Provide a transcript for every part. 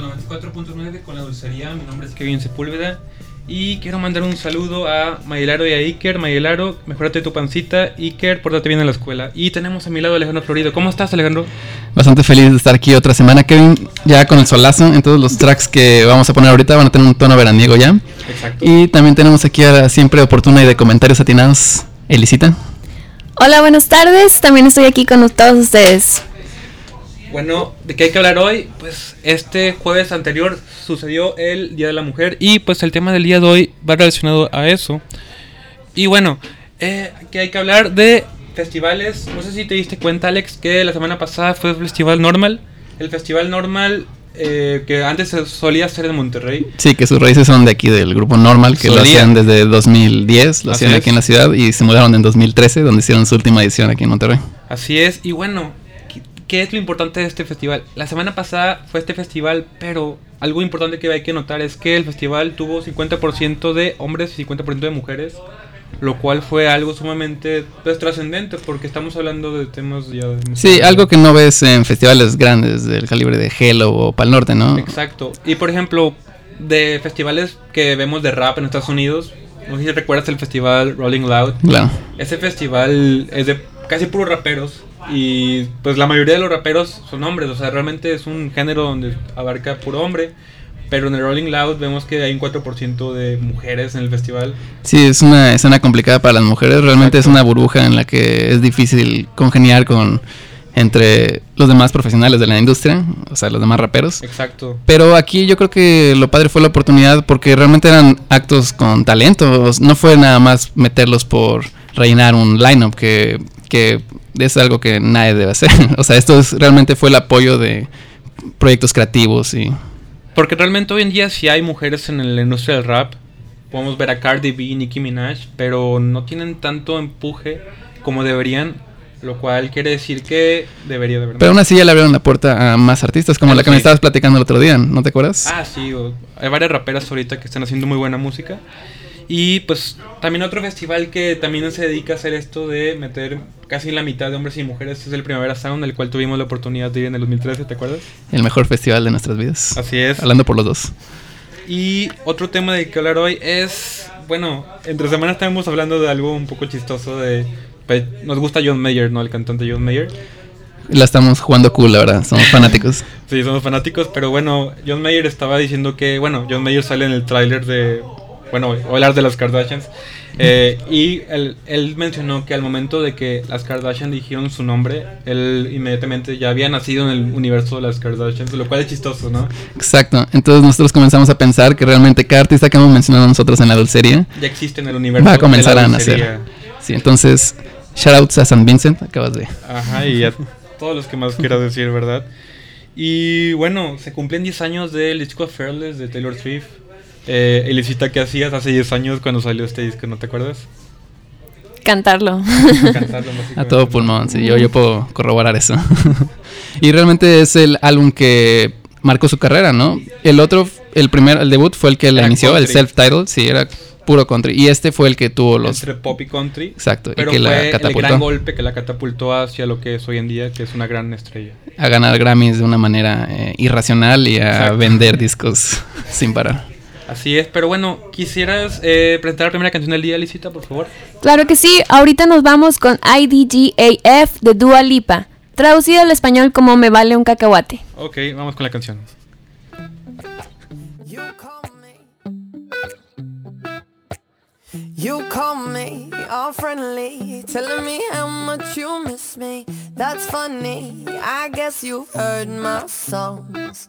los 94.9 con la dulcería. Mi nombre es Kevin Sepúlveda. Y quiero mandar un saludo a Mayelaro y a Iker. Mayelaro, mejorate tu pancita. Iker, pórtate bien en la escuela. Y tenemos a mi lado a Alejandro Florido. ¿Cómo estás, Alejandro? Bastante feliz de estar aquí otra semana, Kevin. Ya con el solazo. Entonces, los tracks que vamos a poner ahorita van a tener un tono veraniego ya. Exacto. Y también tenemos aquí a la siempre oportuna y de comentarios atinados, Elisita. Hola, buenas tardes. También estoy aquí con todos ustedes. Bueno, ¿de qué hay que hablar hoy? Pues este jueves anterior sucedió el Día de la Mujer y pues el tema del día de hoy va relacionado a eso. Y bueno, eh, que hay que hablar de festivales. No sé si te diste cuenta, Alex, que la semana pasada fue el Festival Normal. El Festival Normal eh, que antes se solía hacer en Monterrey. Sí, que sus raíces son de aquí del grupo Normal, que lo Solía. hacían desde 2010, lo Así hacían es. aquí en la ciudad y se mudaron en 2013, donde hicieron su última edición aquí en Monterrey. Así es, y bueno, ¿qué- ¿qué es lo importante de este festival? La semana pasada fue este festival, pero algo importante que hay que notar es que el festival tuvo 50% de hombres y 50% de mujeres, lo cual fue algo sumamente pues, trascendente porque estamos hablando de temas ya de... Sí, algo que no ves en festivales grandes del calibre de Hello o Pal Norte, ¿no? Exacto. Y por ejemplo, de festivales que vemos de rap en Estados Unidos, no sé si recuerdas el festival Rolling Loud. Claro. Ese festival es de casi puros raperos y pues la mayoría de los raperos son hombres, o sea, realmente es un género donde abarca puro hombre, pero en el Rolling Loud vemos que hay un 4% de mujeres en el festival. Sí, es una escena complicada para las mujeres. Realmente es una burbuja en la que es difícil congeniar con entre los demás profesionales de la industria, o sea, los demás raperos. Exacto. Pero aquí yo creo que lo padre fue la oportunidad porque realmente eran actos con talento. No fue nada más meterlos por rellenar un lineup que, que es algo que nadie debe hacer. O sea, esto es, realmente fue el apoyo de proyectos creativos y Porque realmente hoy en día sí hay mujeres en la industria del rap. Podemos ver a Cardi B y Nicki Minaj, pero no tienen tanto empuje como deberían, lo cual quiere decir que debería de verdad. Pero aún así ya le abrieron la puerta a más artistas, como Eso la que me estabas platicando el otro día, ¿no te acuerdas? Ah, sí, o- hay varias raperas ahorita que están haciendo muy buena música. Y pues también otro festival que también se dedica a hacer esto de meter casi la mitad de hombres y mujeres es el Primavera Sound, el cual tuvimos la oportunidad de ir en el 2013, ¿te acuerdas? El mejor festival de nuestras vidas. Así es. Hablando por los dos. Y otro tema de que hablar hoy es, bueno, entre semanas estamos hablando de algo un poco chistoso de... pues, Nos gusta John Mayer, ¿no? El cantante John Mayer. La estamos jugando cool, la verdad. Somos fanáticos. Sí, somos fanáticos, pero bueno, John Mayer estaba diciendo que, bueno, John Mayer sale en el tráiler de, bueno, hablar de las Kardashians, eh, y él, él mencionó que al momento de que las Kardashian dijeron su nombre, él inmediatamente ya había nacido en el universo de las Kardashians, lo cual es chistoso, ¿no? Exacto. Entonces nosotros comenzamos a pensar que realmente cada artista que hemos mencionado nosotros en la dulcería Ya existe en el universo va a de comenzar la a nacer. Sí, entonces, shoutouts a San Vincent, acabas de. Ajá, y a todos los que más quieras decir, ¿verdad? Y bueno, se cumplen 10 años del disco Fearless de Taylor Swift. Eh, Elisita, ¿qué hacías hace 10 años cuando salió este disco? ¿No te acuerdas? Cantarlo. Cantarlo, A todo pulmón, sí, yo, yo puedo corroborar eso. y realmente es el álbum que marcó su carrera, ¿no? El otro, el primer, el debut fue el que la Era inició, el self-titled, sí, era puro country. Y este fue el que tuvo los... Entre pop y country. Exacto, Pero y que fue la el gran golpe que la catapultó hacia lo que es hoy en día, que es una gran estrella. a ganar Grammys de una manera eh, irracional y a Exacto. vender discos sin parar. Así es, pero bueno, ¿quisieras eh, presentar la primera canción del día, Elisita, por favor? Claro que sí, ahorita nos vamos con IDGAF de Dua Lipa, traducido al español como Me vale un cacahuate. Ok, vamos con la canción. You call me. You call me all friendly, telling me how much you miss me. That's funny. I guess you've heard my songs.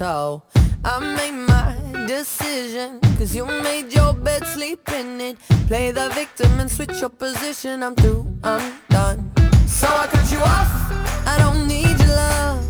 So I made my decision. Cause you made your bed, sleep in it. Play the victim and switch your position. I'm through, I'm done. So I cut you off. I don't need your love.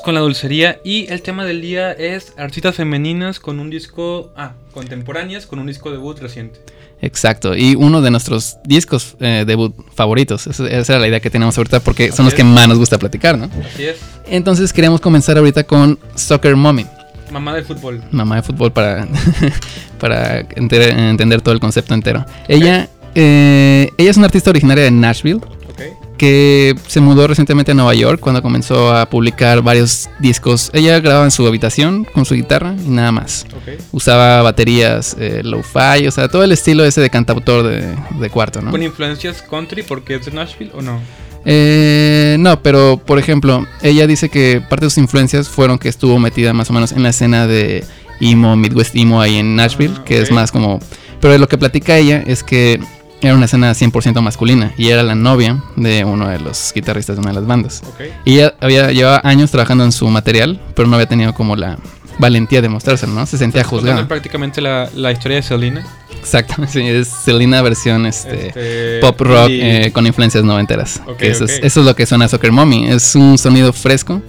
Con la dulcería y el tema del día es artistas femeninas con un disco, ah, contemporáneas con un disco debut reciente. Exacto, y uno de nuestros discos eh, debut favoritos. Esa, esa era la idea que tenemos ahorita porque son los que más nos gusta platicar, ¿no? Así es, Entonces queremos comenzar ahorita con Soccer Mommy, mamá de fútbol. mamá de fútbol para, para enter- entender todo el concepto entero. Ella, eh, ella es una artista originaria de Nashville que se mudó recientemente a Nueva York cuando comenzó a publicar varios discos. Ella grababa en su habitación con su guitarra y nada más. Usaba baterías eh, lo-fi, o sea, todo el estilo ese de cantautor de, de cuarto, ¿no? ¿Con influencias country porque es de Nashville o no? Eh, no, pero por ejemplo, ella dice que parte de sus influencias fueron que estuvo metida más o menos en la escena de emo, Midwest emo ahí en Nashville, Ah, que es más como... Pero lo que platica ella es que era una escena 100% masculina y era la novia de uno de los guitarristas de una de las bandas. Y ella había llevaba años trabajando en su material, pero no había tenido como la valentía de mostrárselo, ¿no? Se sentía juzgada. prácticamente la, la historia de Selena. Exacto, sí, es Selena versión este, Este, pop rock eh, con influencias noventeras. Ok, que eso, es, eso es lo que suena a Soccer Mommy. Es un sonido fresco.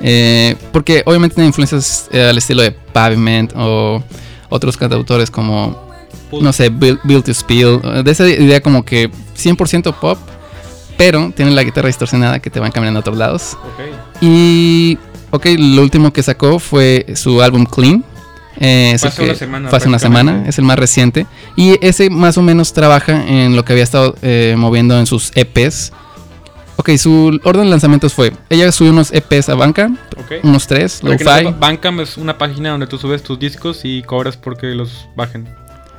Eh, porque obviamente tiene influencias eh, al estilo de Pavement o otros cantautores como, No sé, Build, Build to Spill. De esa idea como que 100% pop, pero tiene la guitarra distorsionada que te van cambiando a otros lados. Ok. Y, ok, lo último que sacó fue su álbum Clean. Eh, es que- una semana, una semana, es el más reciente. Y ese más o menos trabaja en lo que había estado eh, moviendo en sus EPs. Ok, su orden de lanzamientos fue: ella subió unos EPs a Bandcamp, Ok. unos tres, que no Bandcamp es una página donde tú subes tus discos y cobras porque los bajen.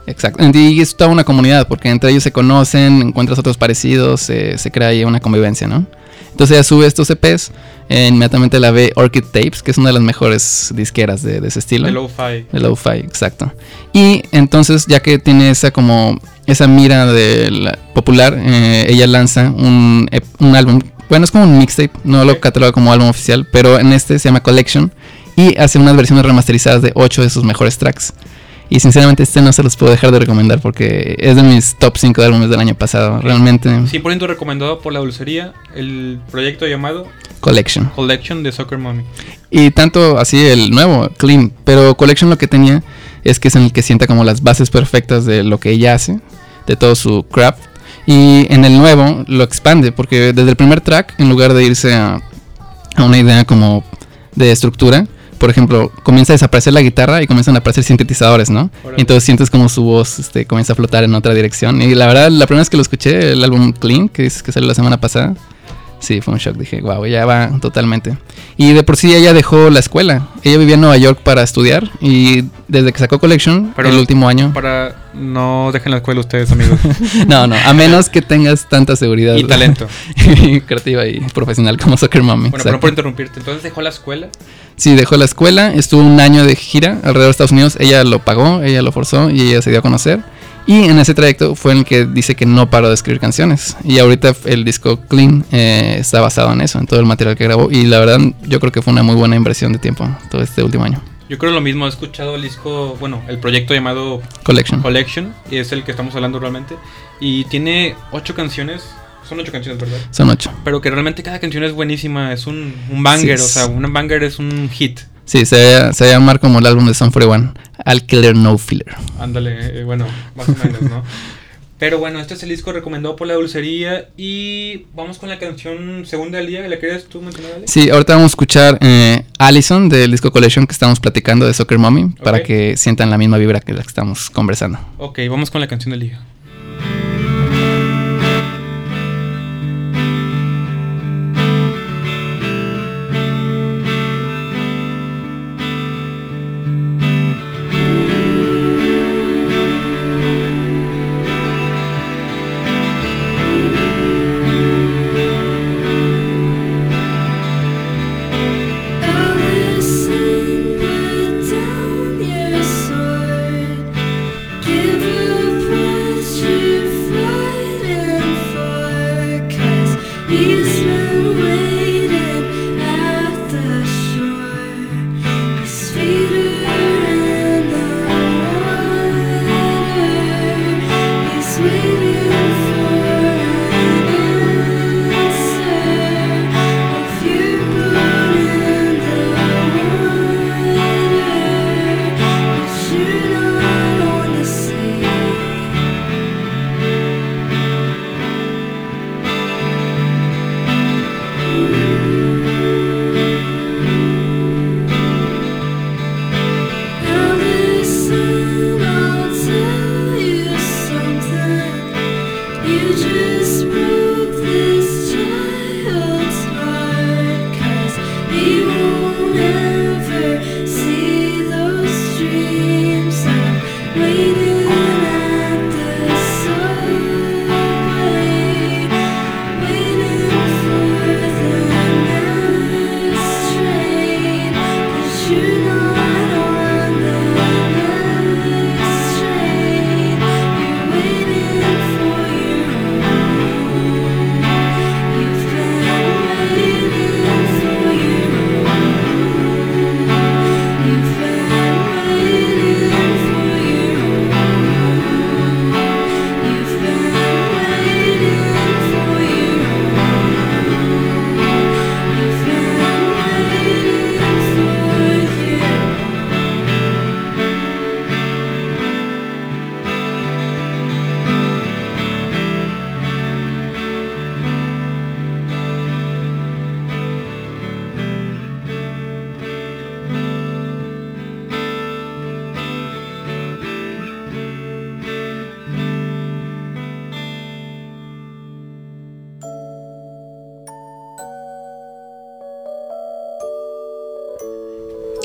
Exacto. Y es toda una comunidad, porque entre ellos se conocen, encuentras otros parecidos, eh, se crea ahí una convivencia, ¿no? Entonces ella sube estos EPs, eh, inmediatamente la ve Orchid Tapes, que es una de las mejores disqueras de, de ese estilo. De lo-fi. De lo-fi, exacto. Y entonces, ya que tiene esa como esa mira de la popular, eh, ella lanza un, ep- un álbum. Bueno, es como un mixtape, no lo cataloga como álbum oficial, pero en este se llama Collection y hace unas versiones remasterizadas de 8 de sus mejores tracks. Y sinceramente este no se los puedo dejar de recomendar porque es de mis top 5 de álbumes del año pasado. Realmente 100% recomendado por la dulcería, el proyecto llamado Collection. Collection de Soccer Mommy. Y tanto así el nuevo, Clean. Pero Collection lo que tenía es que es en el que sienta como las bases perfectas de lo que ella hace, de todo su craft. Y en el nuevo lo expande porque desde el primer track, en lugar de irse a, a una idea como de estructura, por ejemplo, comienza a desaparecer la guitarra y comienzan a aparecer sintetizadores, ¿no? Órale. Y entonces sientes como su voz este, comienza a flotar en otra dirección. Y la verdad, la primera vez que lo escuché, el álbum Clean, que, es, que salió la semana pasada, sí, fue un shock. Dije, wow, ya va totalmente. Y de por sí ella dejó la escuela. Ella vivía en Nueva York para estudiar y desde que sacó Collection, Pero el último año... Para no dejen la escuela ustedes, amigos. No, no, a menos que tengas tanta seguridad. y talento. creativa y profesional como Soccer Mommy. Bueno, perdón por interrumpirte. Entonces dejó la escuela. Sí, dejó la escuela, estuvo un año de gira alrededor de Estados Unidos, ella lo pagó, ella lo forzó y ella se dio a conocer. Y en ese trayecto fue en el que dice que no paró de escribir canciones. Y ahorita el disco Clean eh, está basado en eso, en todo el material que grabó. Y la verdad, yo creo que fue una muy buena inversión de tiempo todo este último año. Yo creo lo mismo. He escuchado el disco, bueno, el proyecto llamado Collection. Collection. Y es el que estamos hablando realmente. Y tiene ocho canciones. Son ocho canciones, ¿verdad? Son ocho. Pero que realmente cada canción es buenísima. Es un, un banger. Sí, o sea, un banger es un hit. Sí, se va, se va a llamar como el álbum de Son 41, Al Killer No Filler. Ándale, eh, bueno, más o menos, ¿no? Pero bueno, este es el disco recomendado por la dulcería. Y vamos con la canción segunda del día. ¿La quieres tú mencionar, Ale? Sí, ahorita vamos a escuchar eh, Allison del disco Collection que estamos platicando de Soccer Mommy para Ok. que sientan la misma vibra que la que estamos conversando. Ok, vamos con la canción del día.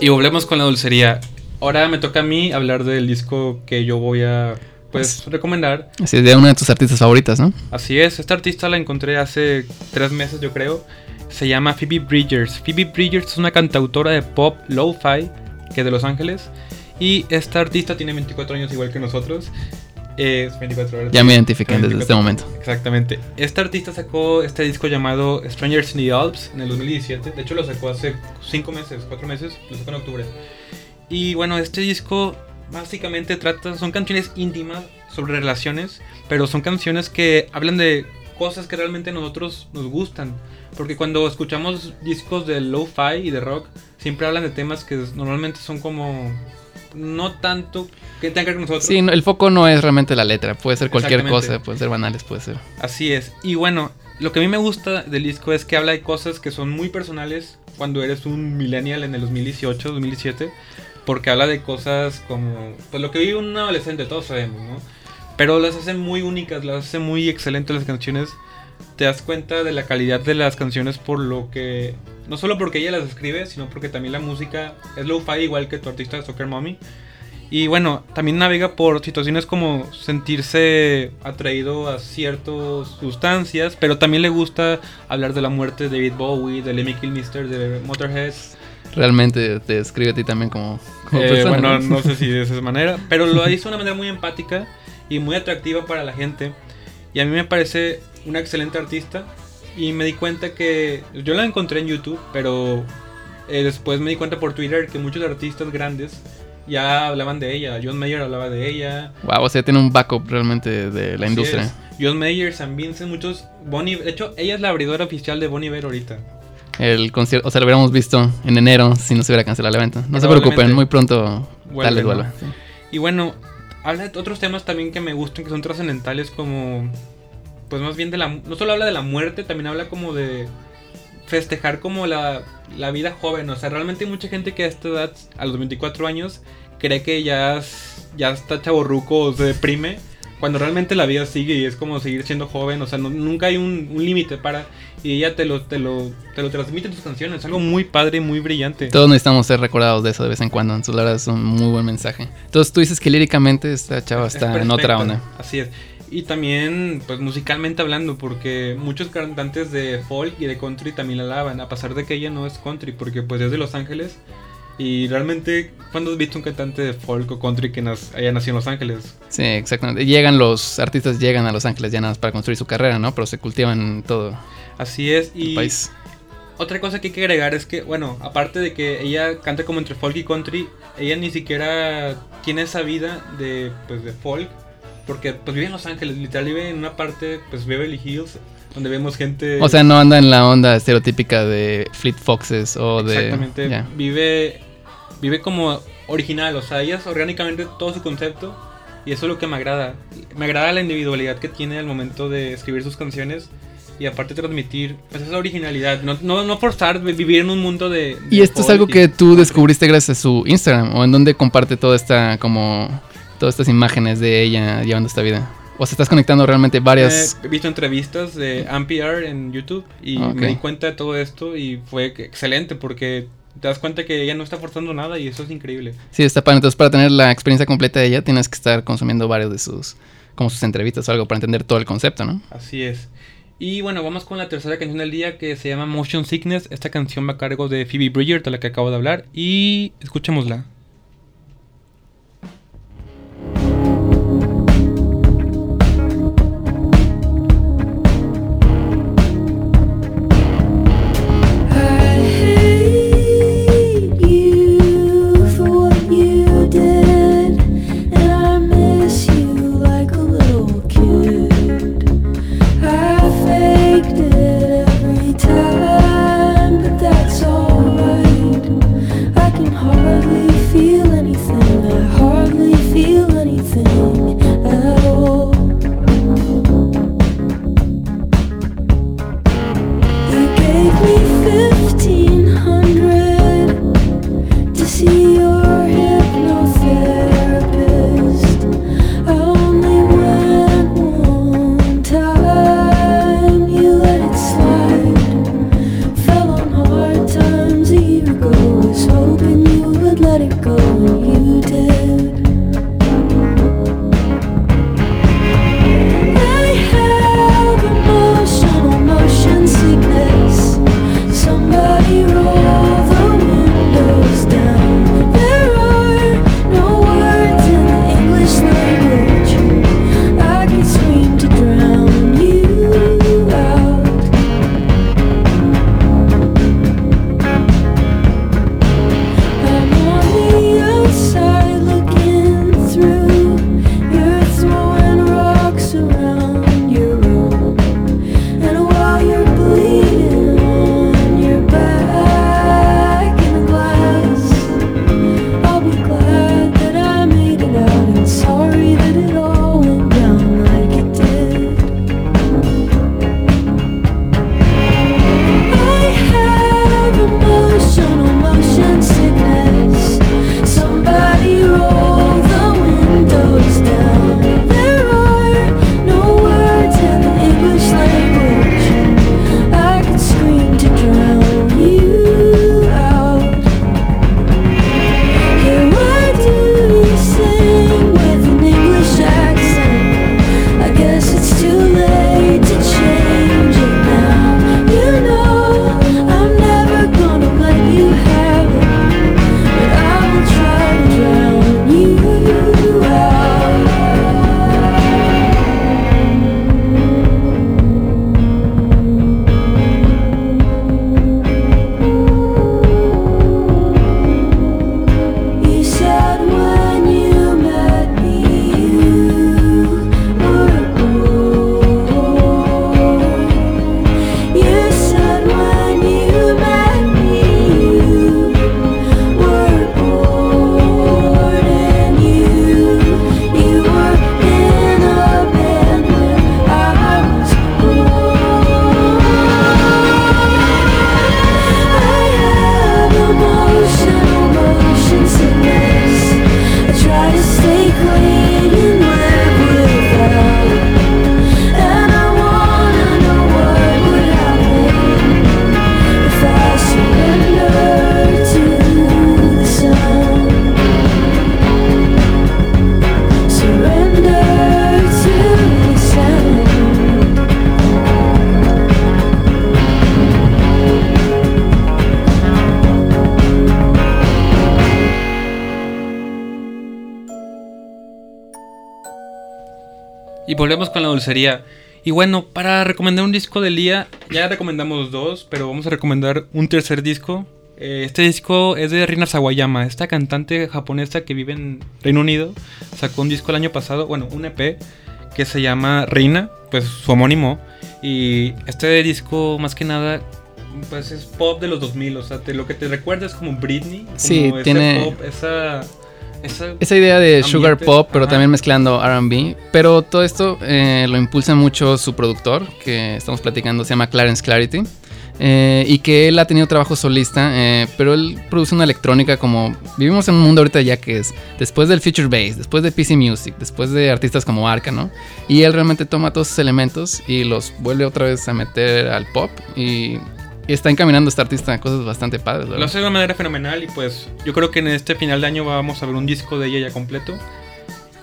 Y volvemos con la dulcería. Ahora me toca a mí hablar del disco que yo voy a pues recomendar. Así es de una de tus artistas favoritas, ¿no? Así es, esta artista la encontré hace tres meses yo creo. Se llama Phoebe Bridgers. Phoebe Bridgers es una cantautora de pop lo-fi que es de Los Ángeles. Y esta artista tiene 24 años igual que nosotros. Es 24 horas. Ya me identifiqué desde 24. este momento. Exactamente. Esta artista sacó este disco llamado Strangers in the Alps en el 2017. De hecho lo sacó hace 5 meses, 4 meses. Lo sacó en octubre. Y bueno, este disco básicamente trata, son canciones íntimas sobre relaciones, pero son canciones que hablan de cosas que realmente a nosotros nos gustan. Porque cuando escuchamos discos de lo-fi y de rock, siempre hablan de temas que normalmente son como no tanto que tengan que ver con nosotros. Sí, no, el foco no es realmente la letra, puede ser cualquier cosa, puede ser banales, puede ser. Así es. Y bueno, lo que a mí me gusta del disco es que habla de cosas que son muy personales cuando eres un millennial en el 2018, 2017. Porque habla de cosas como... Pues lo que vive un adolescente, todos sabemos, ¿no? Pero las hacen muy únicas, las hacen muy excelentes las canciones. Te das cuenta de la calidad de las canciones por lo que... No solo porque ella las escribe, sino porque también la música es lo-fi igual que tu artista Soccer Mommy. Y bueno, también navega por situaciones como sentirse atraído a ciertas sustancias, pero también le gusta hablar de la muerte de David Bowie, de Lemmy Kilmister, de Motorhead. Realmente te describe a ti también como, como Eh, persona. bueno, ¿no? no sé si de esa manera, pero lo hizo de una manera muy empática y muy atractiva para la gente. Y a mí me parece una excelente artista. Y me di cuenta que yo la encontré en YouTube, pero eh, después me di cuenta por Twitter que muchos artistas grandes ya hablaban de ella. John Mayer hablaba de ella. Wow, o sea, tiene un backup realmente de la Así industria. es. John Mayer, Sam Vincent, muchos. Bonnie, de hecho, ella es la abridora oficial de Bonnie Iver ahorita. El concierto, o sea, lo hubiéramos visto en enero si no se hubiera cancelado el evento. No se preocupen, muy pronto Vuelve, tal vez ¿no? vuelva. sí. Y bueno, habla de otros temas también que me gustan, que son trascendentales, como. Pues más bien de la. No solo habla de la muerte, también habla como de. Festejar como la, la vida joven. O sea, realmente hay mucha gente que a esta edad, a los 24 años, cree que ya, es- ya está chaborruco o se deprime. Cuando realmente la vida sigue y es como seguir siendo joven. O sea, no- nunca hay un, un límite para. Y ella te lo, te, lo, te lo transmite en tus canciones. Es algo muy padre, muy brillante. Todos necesitamos ser recordados de eso de vez en cuando. Entonces, la verdad es un muy buen mensaje. Entonces, tú dices que líricamente esta chava Es está en otra onda. Así es. Y también, pues musicalmente hablando, porque muchos cantantes de folk y de country también la alaban, a pesar de que ella no es country, porque pues es de Los Ángeles. Y realmente, ¿cuándo has visto un cantante de folk o country que nas- haya nacido en Los Ángeles? Sí, exactamente. Llegan los artistas, llegan a Los Ángeles ya nada más para construir su carrera, ¿no? Pero se cultivan todo Así es. el Y país. otra cosa que hay que agregar es que, bueno, aparte de que ella canta como entre folk y country, ella ni siquiera tiene esa vida de, pues, de folk, porque pues vive en Los Ángeles, literal vive en una parte, pues Beverly Hills, donde vemos gente... O sea, no anda en la onda estereotípica de Fleet Foxes o de. Exactamente. ya. Vive, vive como original, o sea, ella es orgánicamente todo su concepto y eso es lo que me agrada. Me agrada la individualidad que tiene al momento de escribir sus canciones y aparte transmitir pues, esa originalidad, no, no, no forzar vi- vivir en un mundo de... de Y esto es algo que tú descubriste gracias a su Instagram o en donde comparte toda esta como todas estas imágenes de ella llevando esta vida. O sea, estás conectando realmente varias Eh, he visto entrevistas de NPR en YouTube y Ok. me di cuenta de todo esto y fue excelente porque te das cuenta que ella no está forzando nada y eso es increíble. Sí, está padre. Entonces, para tener la experiencia completa de ella, tienes que estar consumiendo varios de sus, como sus entrevistas o algo para entender todo el concepto, ¿no? Así es. Y bueno, vamos con la tercera canción del día que se llama Motion Sickness. Esta canción va a cargo de Phoebe Bridger, de la que acabo de hablar. Y escuchémosla. Y volvemos con la dulcería. Y bueno, para recomendar un disco del día, ya recomendamos dos, pero vamos a recomendar un tercer disco. Eh, Este disco es de Rina Sawayama, esta cantante japonesa que vive en Reino Unido. Sacó un disco el año pasado, bueno, un EP que se llama Reina, pues su homónimo. Y este disco, más que nada, pues es pop de los 2000, o sea, te- lo que te recuerda es como Britney. Como Sí, ese tiene- pop, esa, esa- Esa idea de sugar pop, pero ajá. también mezclando RB. Pero todo esto eh, lo impulsa mucho su productor, que estamos platicando, se llama Clarence Clarity. eh, y que él ha tenido trabajo solista, eh, pero él produce una electrónica como... Vivimos en un mundo ahorita ya que es después del Future Bass, después de PC Music, después de artistas como Arca, ¿no? Y él realmente toma todos esos elementos y los vuelve otra vez a meter al pop y está encaminando este artista a cosas bastante padres, Lo hace de una manera fenomenal y pues yo creo que en este final de año vamos a ver un disco de ella ya completo.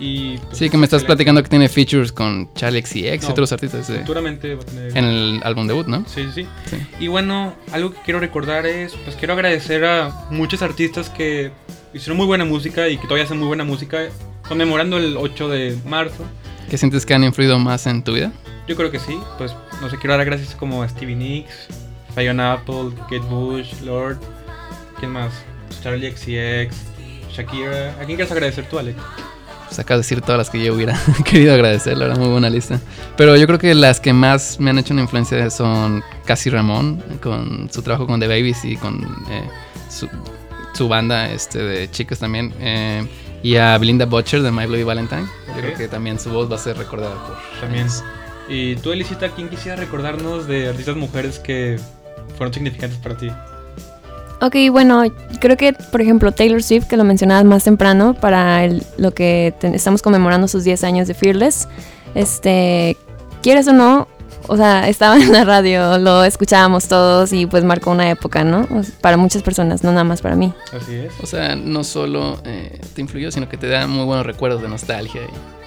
Y pues, Sí, que me estás platicando que tiene features con Charlie XCX y No, otros artistas. sí. Va a tener... En el álbum debut, ¿no? Sí, sí, sí. Sí. Y bueno, algo que quiero recordar es, pues quiero agradecer a muchos artistas que hicieron muy buena música y que todavía hacen muy buena música, conmemorando el 8 de marzo. ¿Qué sientes que han influido más en tu vida? Yo creo que sí, pues no sé, quiero dar gracias como a Stevie Nicks, Fiona Apple, Kate Bush, Lord, ¿quién más? Charlie XCX, Shakira. ¿A quién quieres agradecer tú, Alex? Pues acabas de decir todas las que yo hubiera querido agradecer, la verdad, muy buena lista. Pero yo creo que las que más me han hecho una influencia son Casi Ramón, con su trabajo con The Babies y con eh, su, su banda este, de chicas también. eh, y a Belinda Butcher de My Bloody Valentine. Yo Ok. creo que también su voz va a ser recordada por También. Y tú, Elisita, ¿quién quisiera recordarnos de artistas mujeres que fueron significantes para ti? Ok, bueno, creo que, por ejemplo, Taylor Swift, que lo mencionabas más temprano, para el- lo que te- estamos conmemorando sus 10 años de Fearless, este, quieres o no, o sea, estaba en la radio, lo escuchábamos todos y pues marcó una época, ¿no? O sea, Para muchas personas, no nada más para mí. Así es. O sea, no solo eh, te influyó, sino que te da muy buenos recuerdos de nostalgia. y-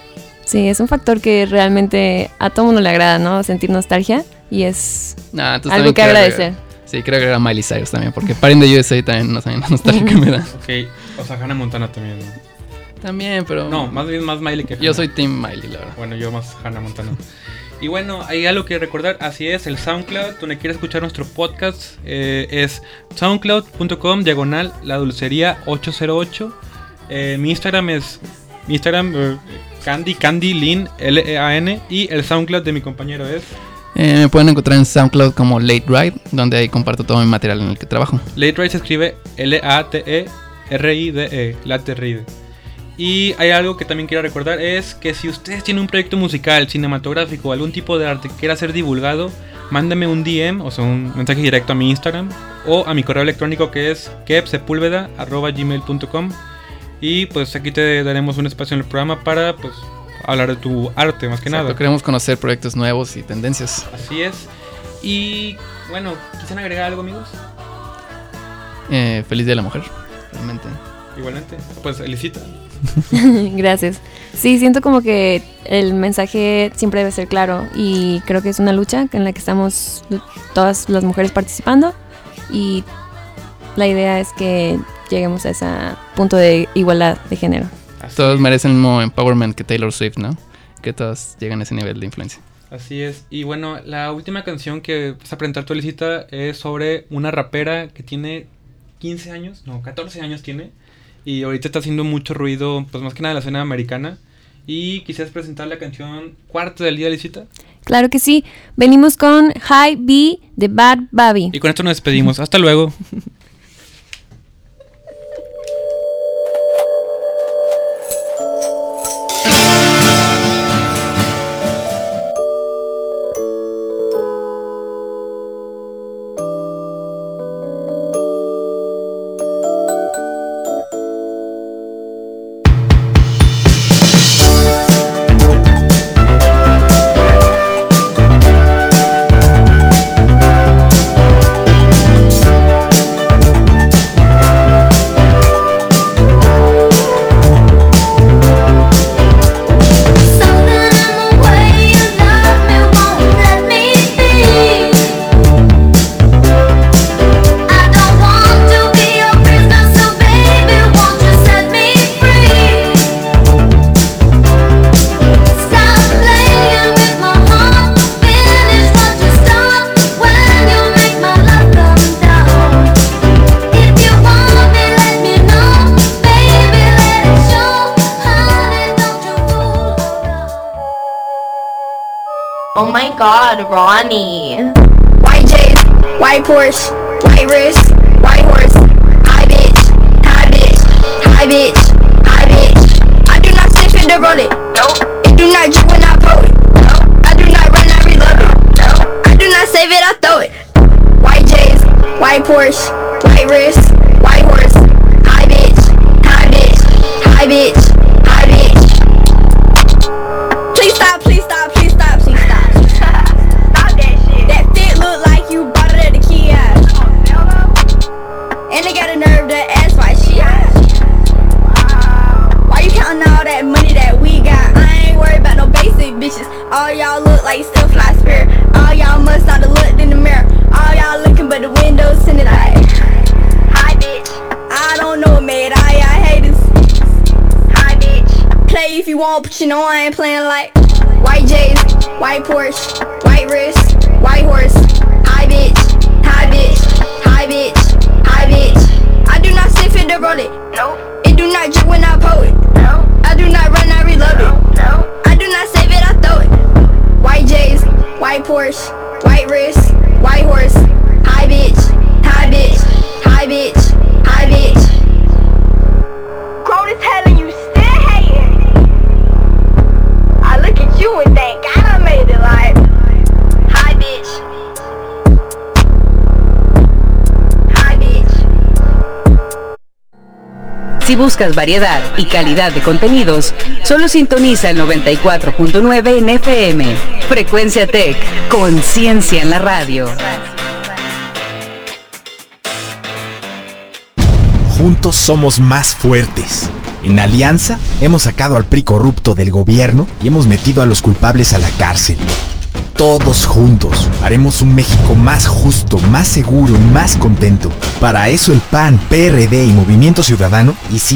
Sí, es un factor que realmente a todo mundo le agrada, ¿no? Sentir nostalgia y es Nah, entonces algo también que agradecer. Sí, quiero agregar a Miley Cyrus también, porque Paren de USA también no saben la nostalgia que me da. Ok, o sea, Hannah Montana también. ¿no? También, pero. No, más bien más Miley que Hannah. Yo soy Team Miley, la verdad. Bueno, yo más Hannah Montana. Y bueno, hay algo que recordar, así es, el SoundCloud, donde quieres escuchar nuestro podcast, eh, es soundcloud.com, diagonal, la dulcería 808. Eh, mi Instagram es, mi Instagram, eh, Candy, Candy, Lin, L-E-A-N, y el SoundCloud de mi compañero es Eh, me pueden encontrar en SoundCloud como Late Ride, donde ahí comparto todo mi material en el que trabajo. Late Ride se escribe L-A-T-E-R-I-D-E, Late Ride. Y hay algo que también quiero recordar, es que si ustedes tienen un proyecto musical, cinematográfico, algún tipo de arte que quiera ser divulgado, mándame un DM, o sea, un mensaje directo a mi Instagram, o a mi correo electrónico que es kepsepulveda.gmail.com Y pues aquí te daremos un espacio en el programa para pues hablar de tu arte, más que Exacto, nada. Queremos conocer proyectos nuevos y tendencias. Así es. Y bueno, ¿quisieran agregar algo, amigos? Eh, feliz Día de la Mujer, realmente. Igualmente. Pues, Elisita. Gracias. Sí, siento como que el mensaje siempre debe ser claro y creo que es una lucha en la que estamos todas las mujeres participando y la idea es que lleguemos a ese punto de igualdad de género. Así Todos es. merecen el mismo empowerment que Taylor Swift, ¿no? Que todos llegan a ese nivel de influencia. Así es. Y bueno, la última canción que vas a presentar tu Elisita es sobre una rapera que tiene 15 años, no, 14 años tiene. Y ahorita está haciendo mucho ruido, pues más que nada en la escena americana. Y quisieras presentar la canción Cuarto del Día, Elisita. Claro que sí. Venimos con High B de Bad Baby. Y con esto nos despedimos. Hasta luego. white Porsche, white wrist, but you know I ain't playing like White J's, white Porsche, white wrist, white horse. Hi bitch, hi bitch, hi bitch, hi bitch. I do not sniff it to roll it. No. It do not drip when I pull it. No. I do not run, I reload it. No. I do not save it, I throw it. White J's, white Porsche, white wrist, Si buscas variedad y calidad de contenidos, solo sintoniza el 94.9 en FM. Frecuencia Tech, conciencia en la radio. Juntos somos más fuertes. En Alianza hemos sacado al PRI corrupto del gobierno y hemos metido a los culpables a la cárcel. Todos juntos haremos un México más justo, más seguro y más contento. Para eso el PAN, PRD y Movimiento Ciudadano hicimos